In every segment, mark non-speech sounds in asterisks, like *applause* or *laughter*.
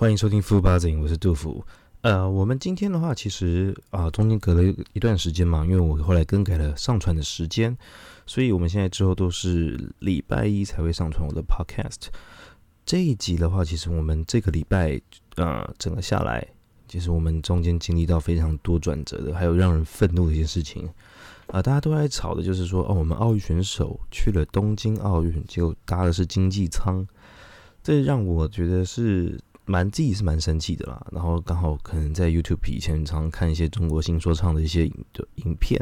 欢迎收听富八景，我是杜甫。呃，我们今天的话，其实啊，中间隔了一段时间嘛，因为我后来更改了上传的时间，所以我们现在之后都是礼拜一才会上传我的 podcast。这一集的话，其实我们这个礼拜啊，整个下来，其实我们中间经历到非常多转折的，还有让人愤怒的一些事情啊，大家都在吵的就是说，哦，我们奥运选手去了东京奥运，结果搭的是经济舱，这让我觉得是。蛮自己是蛮生气的啦，然后刚好可能在 YouTube 以前常看一些中国新说唱的一些影的影片，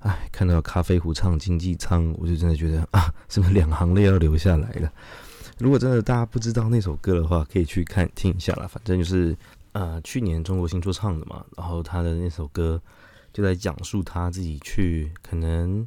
哎，看到咖啡壶唱经济舱，我就真的觉得啊，是不是两行泪要流下来了？如果真的大家不知道那首歌的话，可以去看听一下啦。反正就是呃，去年中国新说唱的嘛，然后他的那首歌就在讲述他自己去可能。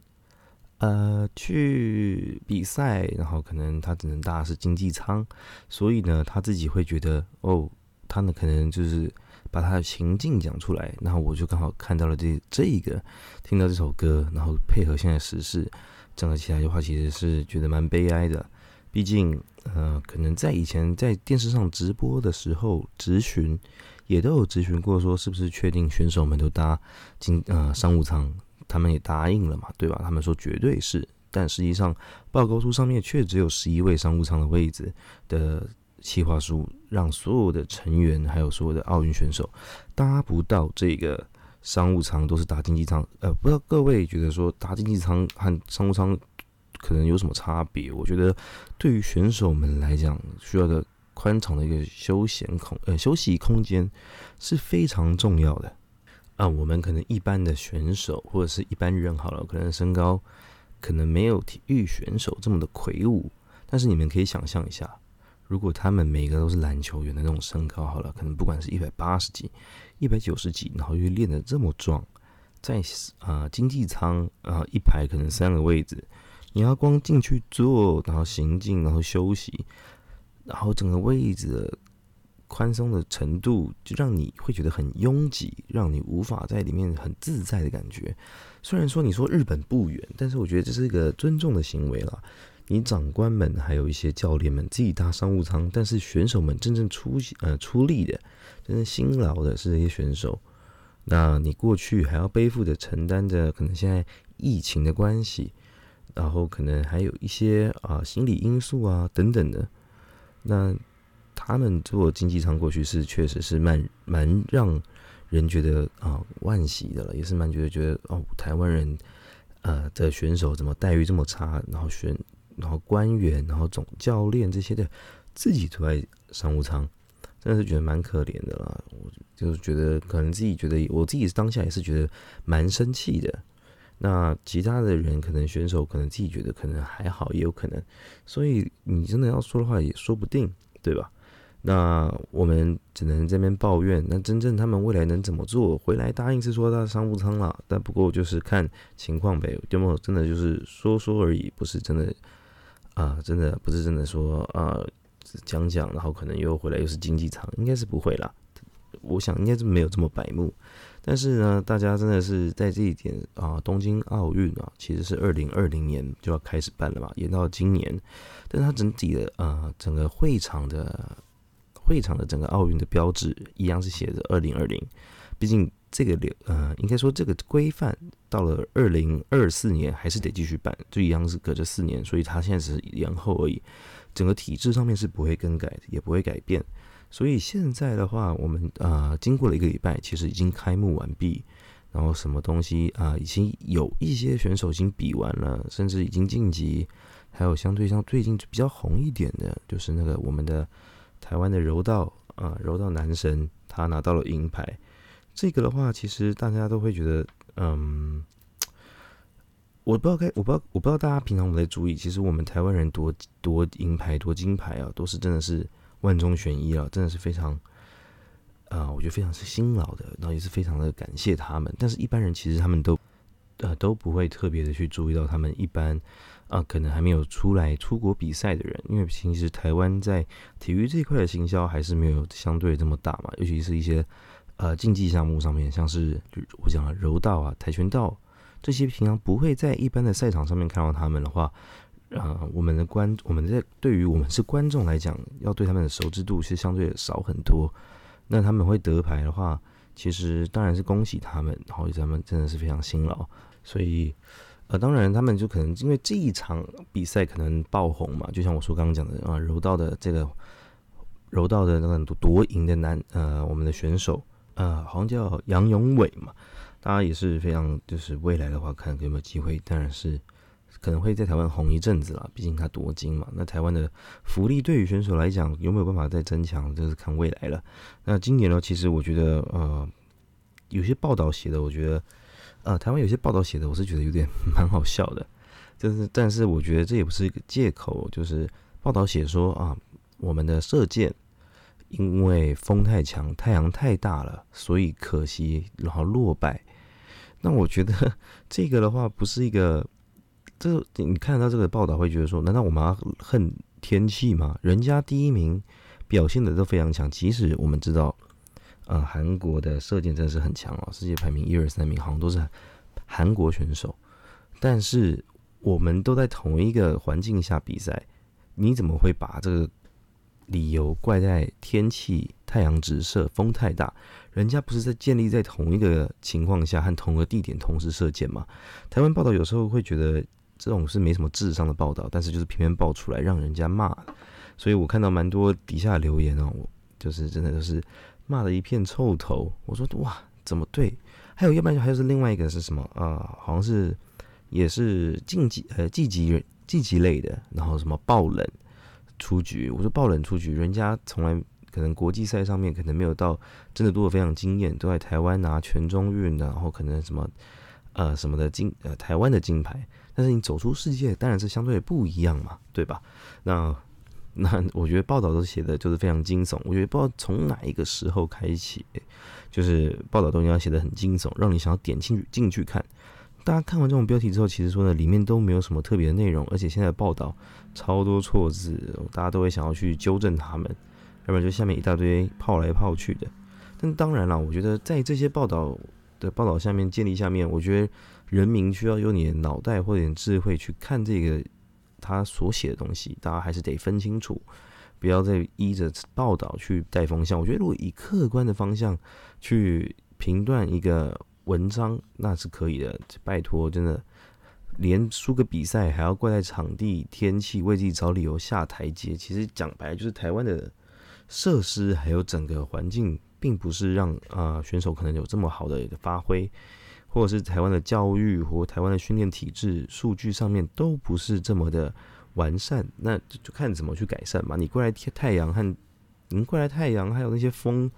呃，去比赛，然后可能他只能搭是经济舱，所以呢，他自己会觉得哦，他呢可能就是把他的情境讲出来，然后我就刚好看到了这这一个，听到这首歌，然后配合现在时事，整个起来的话，其实是觉得蛮悲哀的。毕竟，呃，可能在以前在电视上直播的时候，咨询也都有咨询过，说是不是确定选手们都搭经呃商务舱。他们也答应了嘛，对吧？他们说绝对是，但实际上报告书上面却只有十一位商务舱的位置的计划书，让所有的成员还有所有的奥运选手搭不到这个商务舱，都是搭经济舱。呃，不知道各位觉得说搭经济舱和商务舱可能有什么差别？我觉得对于选手们来讲，需要的宽敞的一个休闲空呃休息空间是非常重要的。啊，我们可能一般的选手或者是一般人好了，可能身高可能没有体育选手这么的魁梧，但是你们可以想象一下，如果他们每个都是篮球员的那种身高好了，可能不管是一百八十几、一百九十几，然后又练得这么壮，在啊经济舱啊一排可能三个位置，你要光进去坐，然后行进，然后休息，然后整个位置。宽松的程度就让你会觉得很拥挤，让你无法在里面很自在的感觉。虽然说你说日本不远，但是我觉得这是一个尊重的行为了。你长官们还有一些教练们自己搭商务舱，但是选手们真正出呃出力的、真正辛劳的是这些选手。那你过去还要背负着承担着可能现在疫情的关系，然后可能还有一些啊心理因素啊等等的，那。他们坐经济舱过去是确实是蛮蛮让人觉得啊惋惜的了，也是蛮觉得觉得哦台湾人呃的选手怎么待遇这么差，然后选然后官员然后总教练这些的自己坐在商务舱，真的是觉得蛮可怜的啦。我就是觉得可能自己觉得我自己当下也是觉得蛮生气的。那其他的人可能选手可能自己觉得可能还好，也有可能，所以你真的要说的话也说不定，对吧？那我们只能这边抱怨。那真正他们未来能怎么做？回来答应是说他商务舱了，但不过就是看情况呗。有没有真的就是说说而已，不是真的啊？真的不是真的说啊，讲讲，然后可能又回来又是经济舱，应该是不会啦。我想应该是没有这么白目。但是呢，大家真的是在这一点啊，东京奥运啊，其实是二零二零年就要开始办了嘛，延到今年。但是它整体的啊，整个会场的。会场的整个奥运的标志一样是写着二零二零，毕竟这个流呃，应该说这个规范到了二零二四年还是得继续办，就一样是隔着四年，所以它现在只是延后而已。整个体制上面是不会更改，也不会改变。所以现在的话，我们啊，经过了一个礼拜，其实已经开幕完毕，然后什么东西啊，已经有一些选手已经比完了，甚至已经晋级，还有相对像最近比较红一点的，就是那个我们的。台湾的柔道啊，柔道男神他拿到了银牌。这个的话，其实大家都会觉得，嗯，我不知道该，我不知道，我不知道大家平常有没有注意。其实我们台湾人夺夺银牌、夺金牌啊，都是真的是万中选一啊，真的是非常啊，我觉得非常是辛劳的，然后也是非常的感谢他们。但是一般人其实他们都呃都不会特别的去注意到他们一般。啊，可能还没有出来出国比赛的人，因为其实台湾在体育这一块的行销还是没有相对这么大嘛，尤其是一些呃竞技项目上面，像是我讲的柔道啊、跆拳道这些，平常不会在一般的赛场上面看到他们的话，啊，我们的观，我们在对于我们是观众来讲，要对他们的熟知度是相对少很多。那他们会得牌的话，其实当然是恭喜他们，然后他们真的是非常辛劳。所以，呃，当然他们就可能因为这一场比赛可能爆红嘛，就像我说刚刚讲的啊，柔道的这个柔道的那个夺赢的男呃，我们的选手呃，好像叫杨永伟嘛，大家也是非常就是未来的话，看有没有机会，当然是。可能会在台湾红一阵子了，毕竟他夺金嘛。那台湾的福利对于选手来讲有没有办法再增强，就是看未来了。那今年呢，其实我觉得，呃，有些报道写的，我觉得，呃，台湾有些报道写的，我是觉得有点 *laughs* 蛮好笑的。就是，但是我觉得这也不是一个借口，就是报道写说啊，我们的射箭因为风太强，太阳太大了，所以可惜，然后落败。那我觉得 *laughs* 这个的话，不是一个。这你看到这个报道会觉得说，难道我们要恨天气吗？人家第一名表现的都非常强，即使我们知道，呃，韩国的射箭真的是很强哦，世界排名一二三名好像都是韩国选手，但是我们都在同一个环境下比赛，你怎么会把这个理由怪在天气、太阳直射、风太大？人家不是在建立在同一个情况下和同个地点同时射箭吗？台湾报道有时候会觉得。这种是没什么智商的报道，但是就是偏偏爆出来让人家骂，所以我看到蛮多底下留言哦，就是真的都是骂的一片臭头。我说哇，怎么对？还有要不然还有是另外一个是什么啊？好像是也是竞技呃晋级晋级类的，然后什么爆冷出局。我说爆冷出局，人家从来可能国际赛上面可能没有到真的多的非常惊艳，都在台湾拿全中运的，然后可能什么呃什么的金呃台湾的金牌。但是你走出世界，当然是相对不一样嘛，对吧？那那我觉得报道都写的就是非常惊悚。我觉得不知道从哪一个时候开启，就是报道都应该写的很惊悚，让你想要点进去进去看。大家看完这种标题之后，其实说呢，里面都没有什么特别的内容，而且现在报道超多错字，大家都会想要去纠正他们，要不然就下面一大堆泡来泡去的。但当然了，我觉得在这些报道的报道下面建立下面，我觉得。人民需要用你的脑袋或者智慧去看这个他所写的东西，大家还是得分清楚，不要再依着报道去带风向。我觉得如果以客观的方向去评断一个文章，那是可以的。拜托，真的，连输个比赛还要怪在场地、天气，为自己找理由下台阶。其实讲白就是台湾的设施还有整个环境，并不是让啊选手可能有这么好的一个发挥。或者是台湾的教育或台湾的训练体制数据上面都不是这么的完善，那就看怎么去改善嘛。你过来贴太阳和您过来太阳，还有那些风，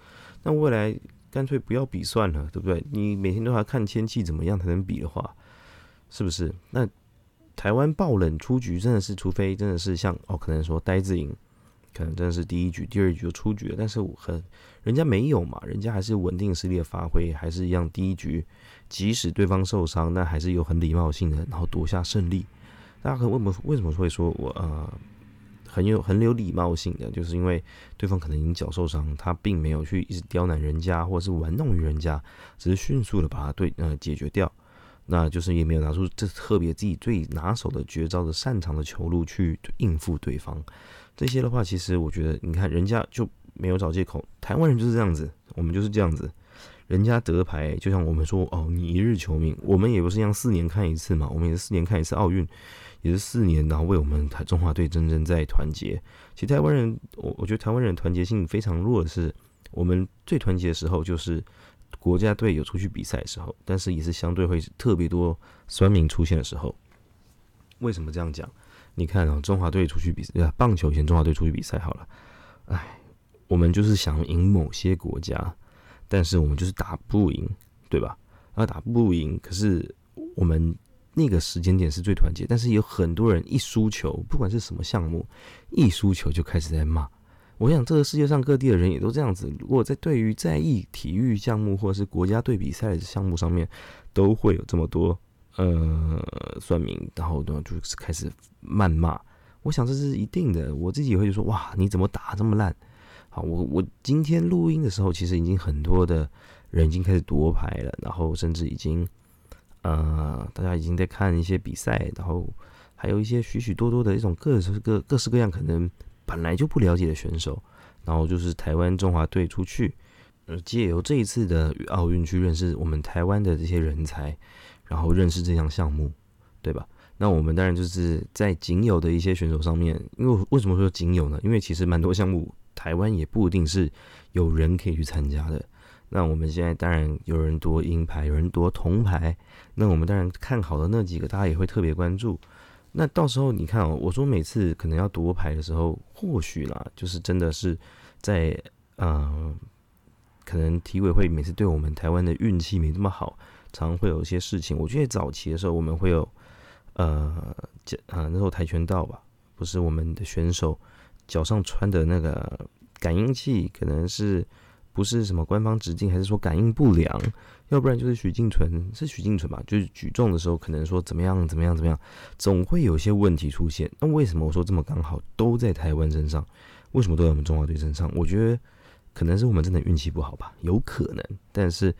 那未来干脆不要比算了，对不对？你每天都要看天气怎么样才能比的话，是不是？那台湾爆冷出局真的是，除非真的是像哦，可能说呆子赢。可能真的是第一局、第二局就出局了，但是我很人家没有嘛，人家还是稳定实力的发挥，还是一样第一局，即使对方受伤，那还是有很礼貌性的，然后夺下胜利。大家可能为什么为什么会说我呃很有很有礼貌性的，就是因为对方可能已经脚受伤，他并没有去一直刁难人家，或者是玩弄于人家，只是迅速的把他对呃解决掉，那就是也没有拿出这特别自己最拿手的绝招的擅长的球路去应付对方。这些的话，其实我觉得，你看人家就没有找借口。台湾人就是这样子，我们就是这样子。人家得牌，就像我们说哦，你一日球迷，我们也不是像四年看一次嘛，我们也是四年看一次奥运，也是四年，然后为我们台中华队真正在团结。其实台湾人，我我觉得台湾人团结性非常弱的是，我们最团结的时候就是国家队有出去比赛的时候，但是也是相对会特别多酸民出现的时候。为什么这样讲？你看啊，中华队出去比赛，棒球以前中华队出去比赛好了，哎，我们就是想赢某些国家，但是我们就是打不赢，对吧？啊，打不赢，可是我们那个时间点是最团结，但是有很多人一输球，不管是什么项目，一输球就开始在骂。我想这个世界上各地的人也都这样子。如果在对于在意体育项目或者是国家队比赛的项目上面，都会有这么多。呃，算命，然后呢，就是开始谩骂。我想这是一定的，我自己也会说，哇，你怎么打这么烂？好，我我今天录音的时候，其实已经很多的人已经开始夺牌了，然后甚至已经，呃，大家已经在看一些比赛，然后还有一些许许多多的一种各式各各式各样可能本来就不了解的选手，然后就是台湾中华队出去，呃，借由这一次的奥运去认识我们台湾的这些人才，然后认识这项项目，对吧？那我们当然就是在仅有的一些选手上面，因为为什么说仅有呢？因为其实蛮多项目台湾也不一定是有人可以去参加的。那我们现在当然有人夺银牌，有人夺铜牌，那我们当然看好的那几个，大家也会特别关注。那到时候你看哦，我说每次可能要夺牌的时候，或许啦，就是真的是在嗯，可能体委会每次对我们台湾的运气没这么好，常会有一些事情。我觉得早期的时候我们会有呃，这啊那时候跆拳道吧，不是我们的选手脚上穿的那个感应器，可能是不是什么官方直径，还是说感应不良？要不然就是许敬纯，是许敬纯吧？就是举重的时候，可能说怎么样怎么样怎么样，总会有些问题出现。那为什么我说这么刚好都在台湾身上？为什么都在我们中华队身上？我觉得可能是我们真的运气不好吧，有可能。但是，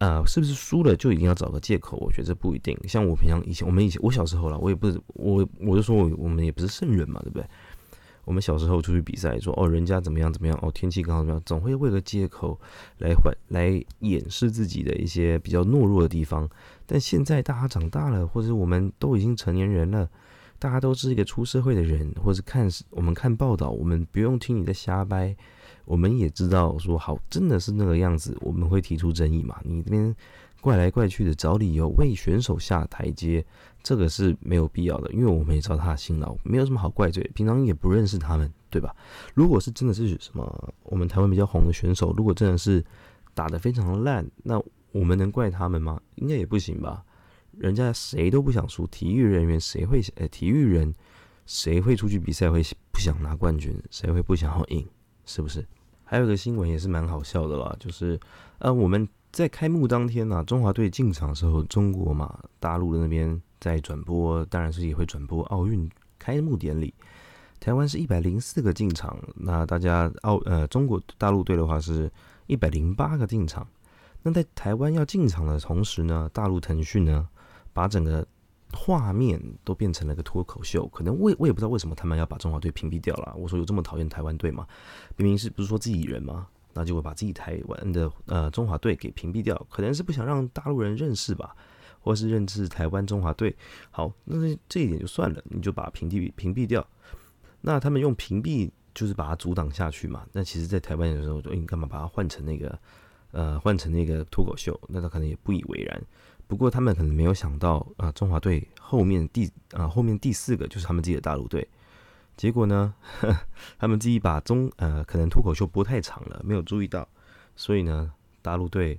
呃，是不是输了就一定要找个借口？我觉得这不一定。像我平常以前，我们以前我小时候了，我也不是我我就说我我们也不是圣人嘛，对不对？我们小时候出去比赛，说哦，人家怎么样怎么样，哦，天气刚好怎么样，总会为个借口来缓来掩饰自己的一些比较懦弱的地方。但现在大家长大了，或者我们都已经成年人了，大家都是一个出社会的人，或者看我们看报道，我们不用听你在瞎掰，我们也知道说好真的是那个样子，我们会提出争议嘛？你这边。怪来怪去的找理由为选手下台阶，这个是没有必要的，因为我们也知道他的辛劳，没有什么好怪罪。平常也不认识他们，对吧？如果是真的是什么我们台湾比较红的选手，如果真的是打得非常烂，那我们能怪他们吗？应该也不行吧。人家谁都不想输，体育人员谁会呃体育人谁会出去比赛会不想拿冠军？谁会不想要赢？是不是？还有一个新闻也是蛮好笑的啦，就是呃我们。在开幕当天呢，中华队进场的时候，中国嘛，大陆的那边在转播，当然是也会转播奥运开幕典礼。台湾是一百零四个进场，那大家奥呃中国大陆队的话是一百零八个进场。那在台湾要进场的同时呢，大陆腾讯呢把整个画面都变成了个脱口秀。可能我我也不知道为什么他们要把中华队屏蔽掉了。我说有这么讨厌台湾队吗？明明是不是说自己人吗？那就会把自己台湾的呃中华队给屏蔽掉，可能是不想让大陆人认识吧，或是认识台湾中华队。好，那这一点就算了，你就把屏蔽屏蔽掉。那他们用屏蔽就是把它阻挡下去嘛？那其实，在台湾的时候，你干嘛把它换成那个呃换成那个脱口秀？那他可能也不以为然。不过他们可能没有想到啊，中华队后面第啊后面第四个就是他们自己的大陆队。结果呢，*laughs* 他们自己把中呃可能脱口秀播太长了，没有注意到，所以呢，大陆队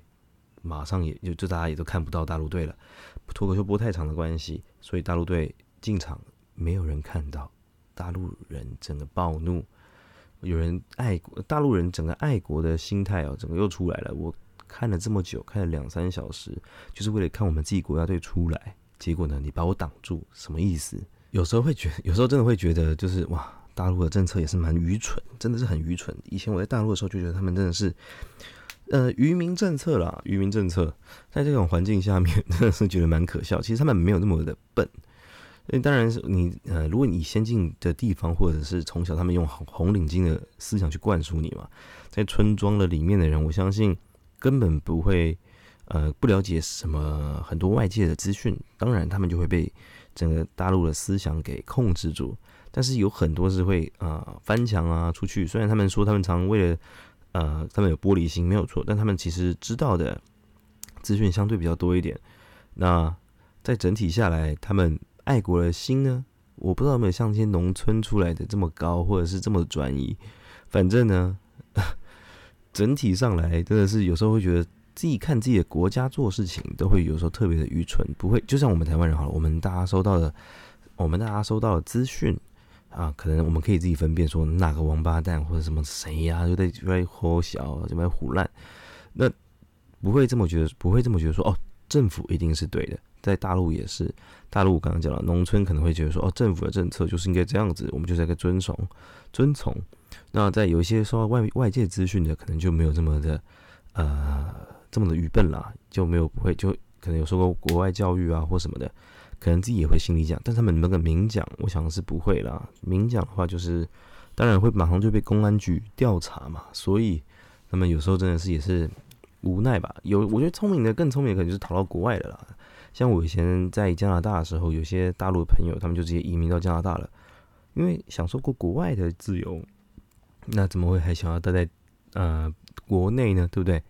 马上也就就大家也都看不到大陆队了。脱口秀播太长的关系，所以大陆队进场没有人看到，大陆人整个暴怒，有人爱国，大陆人整个爱国的心态哦，整个又出来了。我看了这么久，看了两三小时，就是为了看我们自己国家队出来，结果呢，你把我挡住，什么意思？有时候会觉，有时候真的会觉得，就是哇，大陆的政策也是蛮愚蠢，真的是很愚蠢。以前我在大陆的时候就觉得他们真的是，呃，愚民政策啦，愚民政策，在这种环境下面，*laughs* 真的是觉得蛮可笑。其实他们没有那么的笨，那当然是你，呃，如果你先进的地方，或者是从小他们用红红领巾的思想去灌输你嘛，在村庄的里面的人，我相信根本不会，呃，不了解什么很多外界的资讯，当然他们就会被。整个大陆的思想给控制住，但是有很多是会啊翻墙啊出去。虽然他们说他们常为了呃他们有玻璃心没有错，但他们其实知道的资讯相对比较多一点。那在整体下来，他们爱国的心呢，我不知道有没有像一些农村出来的这么高，或者是这么专一。反正呢，整体上来真的是有时候会觉得。自己看自己的国家做事情，都会有时候特别的愚蠢，不会就像我们台湾人好了，我们大家收到的，我们大家收到的资讯啊，可能我们可以自己分辨说哪个王八蛋或者什么谁呀，就在就在吼小，就在胡乱，那不会这么觉得，不会这么觉得说哦，政府一定是对的，在大陆也是，大陆我刚刚讲了，农村可能会觉得说哦，政府的政策就是应该这样子，我们就是该遵从遵从，那在有一些受到外外界资讯的，可能就没有这么的呃。这么的愚笨啦，就没有不会就可能有受过国外教育啊或什么的，可能自己也会心里讲，但他们那个明讲，我想是不会啦。明讲的话，就是当然会马上就被公安局调查嘛。所以他们有时候真的是也是无奈吧。有我觉得聪明的更聪明可能就是逃到国外的啦。像我以前在加拿大的时候，有些大陆的朋友，他们就直接移民到加拿大了，因为享受过国外的自由，那怎么会还想要待在呃国内呢？对不对？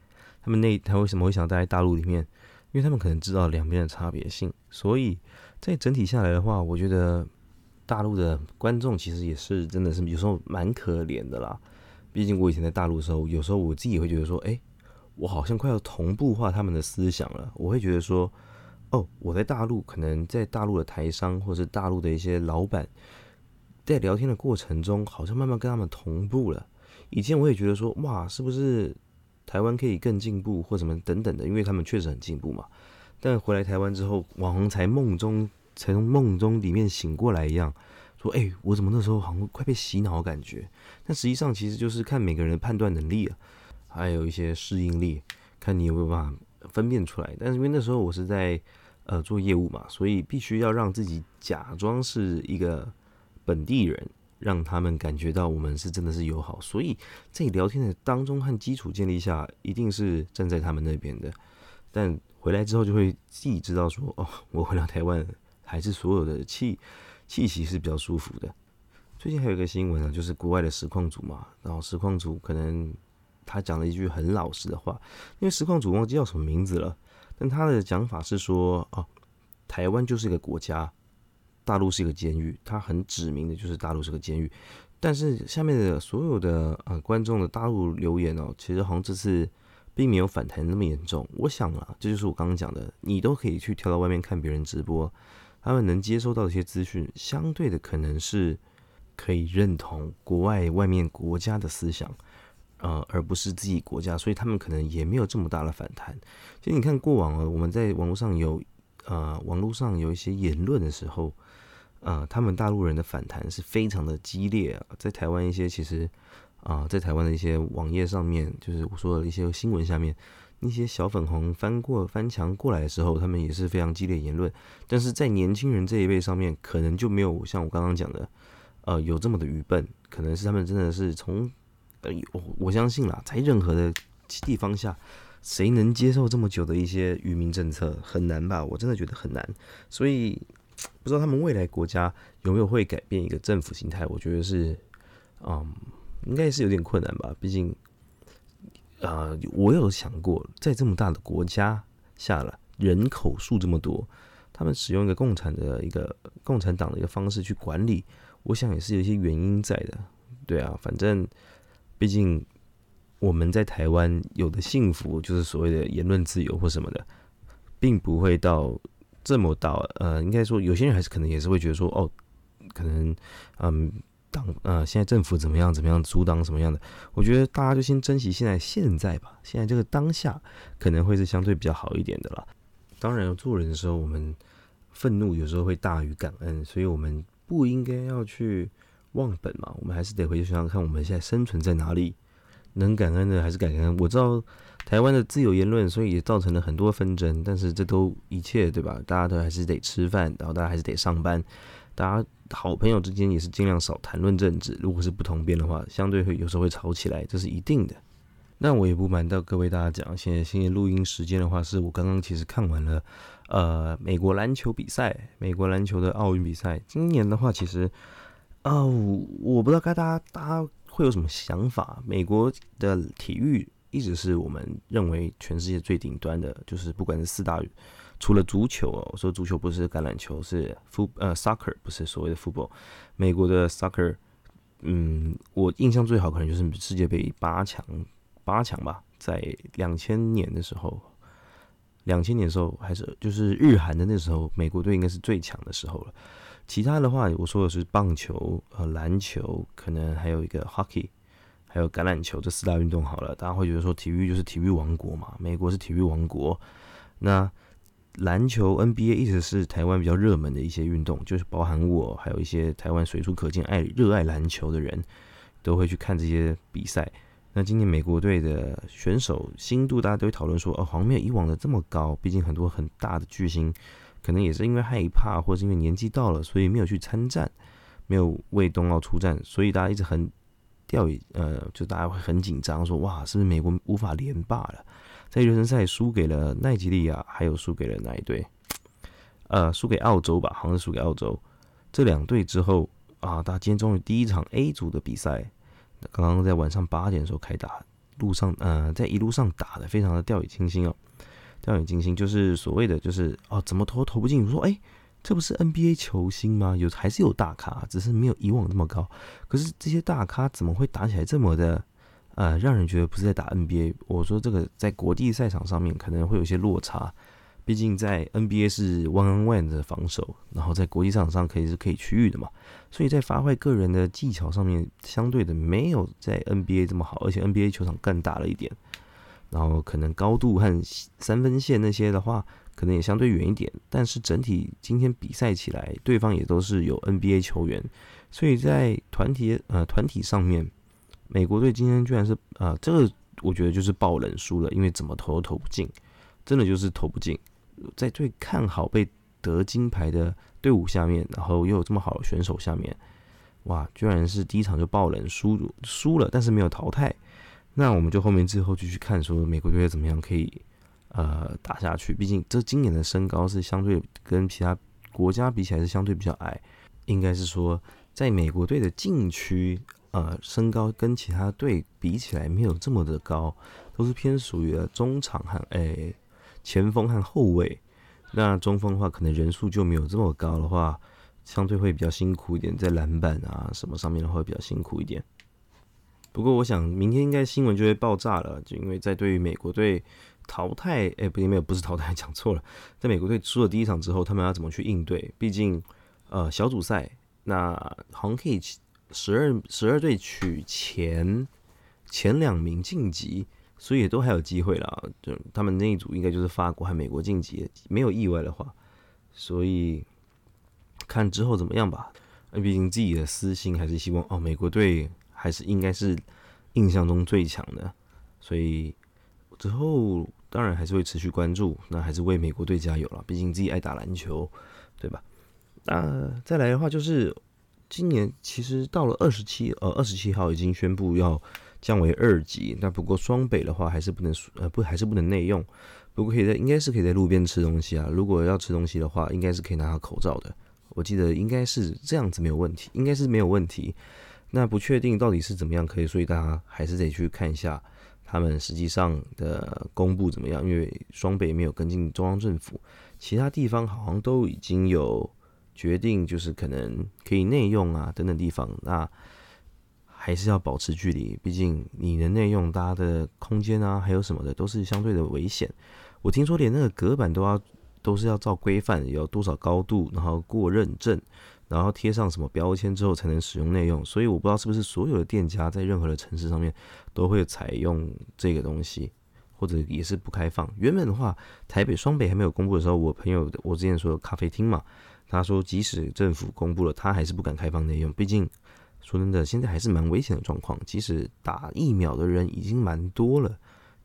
他们那他为什么会想待在大陆里面？因为他们可能知道两边的差别性，所以在整体下来的话，我觉得大陆的观众其实也是真的是有时候蛮可怜的啦。毕竟我以前在大陆的时候，有时候我自己也会觉得说，哎，我好像快要同步化他们的思想了。我会觉得说，哦，我在大陆可能在大陆的台商或者大陆的一些老板，在聊天的过程中，好像慢慢跟他们同步了。以前我也觉得说，哇，是不是？台湾可以更进步或什么等等的，因为他们确实很进步嘛。但回来台湾之后，网红才梦中才从梦中里面醒过来一样，说：“哎，我怎么那时候好像快被洗脑感觉？”但实际上其实就是看每个人的判断能力啊，还有一些适应力，看你有没有办法分辨出来。但是因为那时候我是在呃做业务嘛，所以必须要让自己假装是一个本地人。让他们感觉到我们是真的是友好，所以在聊天的当中和基础建立下，一定是站在他们那边的。但回来之后就会自己知道说，哦，我回到台湾还是所有的气气息是比较舒服的。最近还有一个新闻啊，就是国外的实况组嘛，然后实况组可能他讲了一句很老实的话，因为实况组忘记叫什么名字了，但他的讲法是说，哦，台湾就是一个国家。大陆是一个监狱，他很指明的就是大陆是个监狱。但是下面的所有的呃观众的大陆留言哦，其实好像这次并没有反弹那么严重。我想啊，这就是我刚刚讲的，你都可以去跳到外面看别人直播，他们能接收到一些资讯，相对的可能是可以认同国外外面国家的思想，呃，而不是自己国家，所以他们可能也没有这么大的反弹。其实你看过往啊，我们在网络上有呃网络上有一些言论的时候。啊，他们大陆人的反弹是非常的激烈啊，在台湾一些其实啊，在台湾的一些网页上面，就是我说的一些新闻下面，那些小粉红翻过翻墙过来的时候，他们也是非常激烈言论。但是在年轻人这一辈上面，可能就没有像我刚刚讲的，呃，有这么的愚笨，可能是他们真的是从呃，我我相信啦，在任何的地方下，谁能接受这么久的一些愚民政策，很难吧？我真的觉得很难，所以。不知道他们未来国家有没有会改变一个政府形态？我觉得是，嗯，应该是有点困难吧。毕竟，啊，我有想过，在这么大的国家下了，人口数这么多，他们使用一个共产的一个共产党的一个方式去管理，我想也是有一些原因在的。对啊，反正，毕竟我们在台湾有的幸福，就是所谓的言论自由或什么的，并不会到。这么到，呃，应该说有些人还是可能也是会觉得说，哦，可能，嗯，党，呃，现在政府怎么样怎么样，阻挡什么样的？我觉得大家就先珍惜现在现在吧，现在这个当下可能会是相对比较好一点的啦。当然，做人的时候，我们愤怒有时候会大于感恩，所以我们不应该要去忘本嘛，我们还是得回去想想看，我们现在生存在哪里。能感恩的还是感恩。我知道台湾的自由言论，所以也造成了很多纷争。但是这都一切对吧？大家都还是得吃饭，然后大家还是得上班。大家好朋友之间也是尽量少谈论政治。如果是不同边的话，相对会有时候会吵起来，这是一定的。那我也不瞒到各位大家讲，现在现在录音时间的话，是我刚刚其实看完了呃美国篮球比赛，美国篮球的奥运比赛。今年的话，其实哦，我不知道该大家大家。会有什么想法？美国的体育一直是我们认为全世界最顶端的，就是不管是四大，除了足球哦，我说足球不是橄榄球，是 f 呃 soccer，不是所谓的 football。美国的 soccer，嗯，我印象最好可能就是世界杯八强，八强吧，在两千年的时候，两千年的时候还是就是日韩的那时候，美国队应该是最强的时候了。其他的话，我说的是棒球、呃篮球，可能还有一个 hockey，还有橄榄球这四大运动好了。大家会觉得说体育就是体育王国嘛，美国是体育王国。那篮球 NBA 一直是台湾比较热门的一些运动，就是包含我，还有一些台湾随处可见爱热爱篮球的人都会去看这些比赛。那今年美国队的选手新度，大家都会讨论说，哦，好像没有以往的这么高，毕竟很多很大的巨星。可能也是因为害怕，或是因为年纪到了，所以没有去参战，没有为冬奥出战，所以大家一直很吊以呃，就大家会很紧张，说哇，是不是美国无法连霸了？在热身赛输给了奈及利亚，还有输给了哪一队？呃，输给澳洲吧，好像是输给澳洲。这两队之后啊，大家今天终于第一场 A 组的比赛，刚刚在晚上八点的时候开打，路上呃，在一路上打的非常的掉以轻心哦。掉以轻心就是所谓的，就是哦，怎么投投不进？我说，哎，这不是 NBA 球星吗？有还是有大咖，只是没有以往那么高。可是这些大咖怎么会打起来这么的，呃，让人觉得不是在打 NBA？我说这个在国际赛场上面可能会有些落差，毕竟在 NBA 是 one on one 的防守，然后在国际赛场上可以是可以区域的嘛，所以在发挥个人的技巧上面，相对的没有在 NBA 这么好，而且 NBA 球场更大了一点。然后可能高度和三分线那些的话，可能也相对远一点。但是整体今天比赛起来，对方也都是有 NBA 球员，所以在团体呃团体上面，美国队今天居然是呃这个我觉得就是爆冷输了，因为怎么投都投不进，真的就是投不进。在最看好被得金牌的队伍下面，然后又有这么好的选手下面，哇，居然是第一场就爆冷输输了，但是没有淘汰。那我们就后面之后继续看，说美国队怎么样可以呃打下去。毕竟这今年的身高是相对跟其他国家比起来是相对比较矮，应该是说在美国队的禁区，呃，身高跟其他队比起来没有这么的高，都是偏属于中场和诶前锋和后卫。那中锋的话，可能人数就没有这么高的话，相对会比较辛苦一点，在篮板啊什么上面的话会比较辛苦一点。不过，我想明天应该新闻就会爆炸了，就因为在对于美国队淘汰，哎，不，没有，不是淘汰，*laughs* 讲错了，在美国队输了第一场之后，他们要怎么去应对？毕竟，呃，小组赛那好像可以十二十二队取前前两名晋级，所以也都还有机会啦。就他们那一组应该就是法国和美国晋级，没有意外的话，所以看之后怎么样吧。毕竟自己的私心还是希望哦，美国队。还是应该是印象中最强的，所以之后当然还是会持续关注，那还是为美国队加油了。毕竟自己爱打篮球，对吧？那再来的话，就是今年其实到了二十七呃二十七号已经宣布要降为二级，那不过双北的话还是不能呃不还是不能内用，不过可以在应该是可以在路边吃东西啊。如果要吃东西的话，应该是可以拿口罩的。我记得应该是这样子没有问题，应该是没有问题。那不确定到底是怎么样可以，所以大家还是得去看一下他们实际上的公布怎么样。因为双北没有跟进中央政府，其他地方好像都已经有决定，就是可能可以内用啊等等地方。那还是要保持距离，毕竟你的内用，大家的空间啊，还有什么的都是相对的危险。我听说连那个隔板都要都是要照规范，有多少高度，然后过认证。然后贴上什么标签之后才能使用内用，所以我不知道是不是所有的店家在任何的城市上面都会采用这个东西，或者也是不开放。原本的话，台北双北还没有公布的时候，我朋友我之前说咖啡厅嘛，他说即使政府公布了，他还是不敢开放内用，毕竟说真的，现在还是蛮危险的状况。即使打疫苗的人已经蛮多了，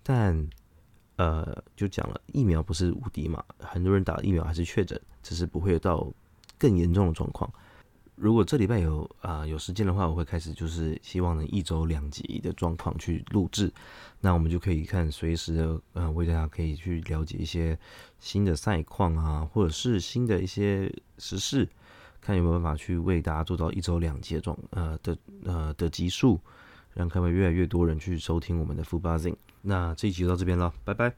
但呃，就讲了，疫苗不是无敌嘛，很多人打疫苗还是确诊，只是不会到。更严重的状况，如果这礼拜有啊有时间的话，我会开始就是希望能一周两集的状况去录制，那我们就可以看随时的呃为大家可以去了解一些新的赛况啊，或者是新的一些时事，看有没有办法去为大家做到一周两集的状呃的呃的集数，让各位越来越多人去收听我们的 Full Buzzing。那这一集就到这边了，拜拜。